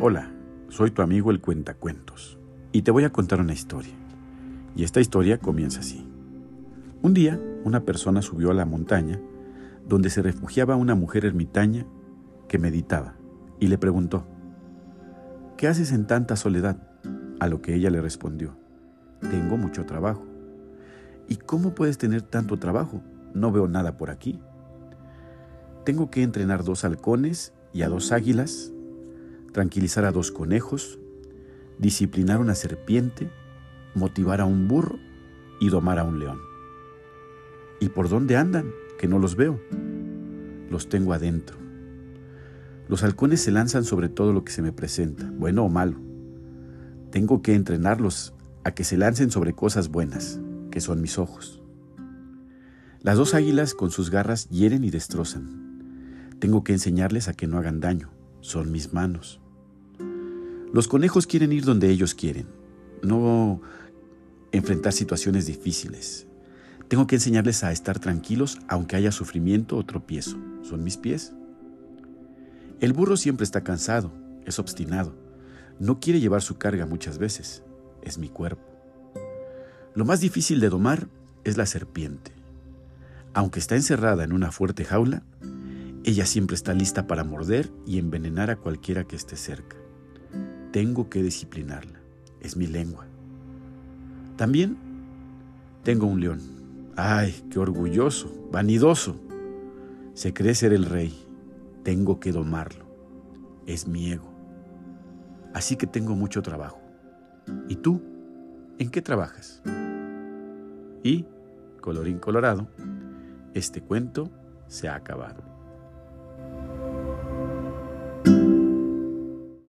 Hola, soy tu amigo el Cuentacuentos y te voy a contar una historia. Y esta historia comienza así. Un día, una persona subió a la montaña donde se refugiaba una mujer ermitaña que meditaba y le preguntó, ¿qué haces en tanta soledad? A lo que ella le respondió, tengo mucho trabajo. ¿Y cómo puedes tener tanto trabajo? No veo nada por aquí. Tengo que entrenar dos halcones y a dos águilas tranquilizar a dos conejos, disciplinar a una serpiente, motivar a un burro y domar a un león. ¿Y por dónde andan? Que no los veo. Los tengo adentro. Los halcones se lanzan sobre todo lo que se me presenta, bueno o malo. Tengo que entrenarlos a que se lancen sobre cosas buenas, que son mis ojos. Las dos águilas con sus garras hieren y destrozan. Tengo que enseñarles a que no hagan daño, son mis manos. Los conejos quieren ir donde ellos quieren, no enfrentar situaciones difíciles. Tengo que enseñarles a estar tranquilos aunque haya sufrimiento o tropiezo. Son mis pies. El burro siempre está cansado, es obstinado, no quiere llevar su carga muchas veces. Es mi cuerpo. Lo más difícil de domar es la serpiente. Aunque está encerrada en una fuerte jaula, ella siempre está lista para morder y envenenar a cualquiera que esté cerca. Tengo que disciplinarla. Es mi lengua. También tengo un león. Ay, qué orgulloso, vanidoso. Se cree ser el rey. Tengo que domarlo. Es mi ego. Así que tengo mucho trabajo. ¿Y tú? ¿En qué trabajas? Y, colorín colorado, este cuento se ha acabado.